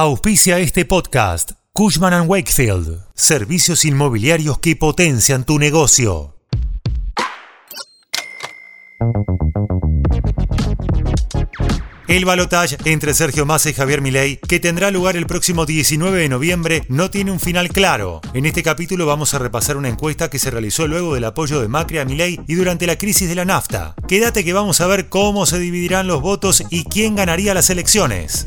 Auspicia este podcast Cushman ⁇ Wakefield, servicios inmobiliarios que potencian tu negocio. El balotaje entre Sergio Massa y Javier Milei, que tendrá lugar el próximo 19 de noviembre, no tiene un final claro. En este capítulo vamos a repasar una encuesta que se realizó luego del apoyo de Macri a Milei y durante la crisis de la nafta. Quédate que vamos a ver cómo se dividirán los votos y quién ganaría las elecciones.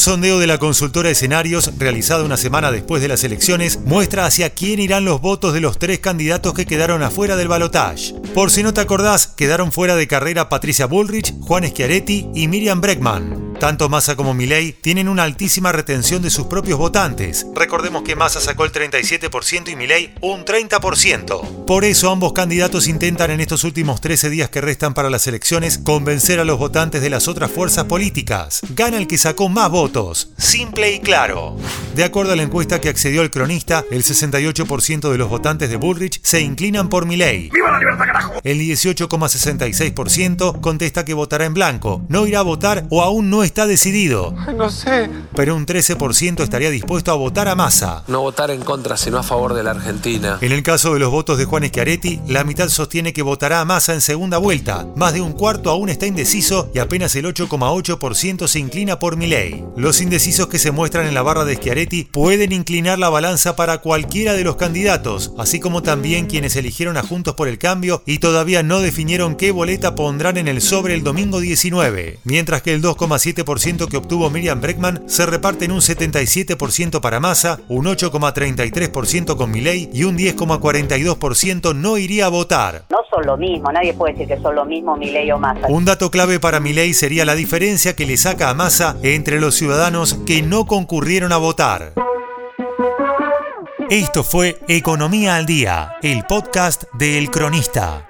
Un sondeo de la consultora Escenarios, realizado una semana después de las elecciones, muestra hacia quién irán los votos de los tres candidatos que quedaron afuera del balotaje. Por si no te acordás, quedaron fuera de carrera Patricia Bullrich, Juan Schiaretti y Miriam Breckman. Tanto Massa como Milei tienen una altísima retención de sus propios votantes. Recordemos que Massa sacó el 37% y Milei un 30%. Por eso ambos candidatos intentan en estos últimos 13 días que restan para las elecciones convencer a los votantes de las otras fuerzas políticas. Gana el que sacó más votos. Simple y claro. De acuerdo a la encuesta que accedió el cronista, el 68% de los votantes de Bullrich se inclinan por Milei. ¡Viva la libertad, carajo! El 18,66% contesta que votará en blanco, no irá a votar o aún no está decidido. No sé. Pero un 13% estaría dispuesto a votar a Massa. No votar en contra, sino a favor de la Argentina. En el caso de los votos de Juan Schiaretti, la mitad sostiene que votará a Massa en segunda vuelta. Más de un cuarto aún está indeciso y apenas el 8,8% se inclina por Milei. Los indecisos que se muestran en la barra de Schiaretti pueden inclinar la balanza para cualquiera de los candidatos, así como también quienes eligieron a Juntos por el Cambio y todavía no definieron qué boleta pondrán en el sobre el domingo 19, mientras que el 2,7 que obtuvo Miriam Breckman se reparte en un 77% para Massa, un 8,33% con Milei y un 10,42% no iría a votar. No son lo mismo, nadie puede decir que son lo mismo Milei o Massa. Un dato clave para Milei sería la diferencia que le saca a Massa entre los ciudadanos que no concurrieron a votar. Esto fue Economía al Día, el podcast de El Cronista.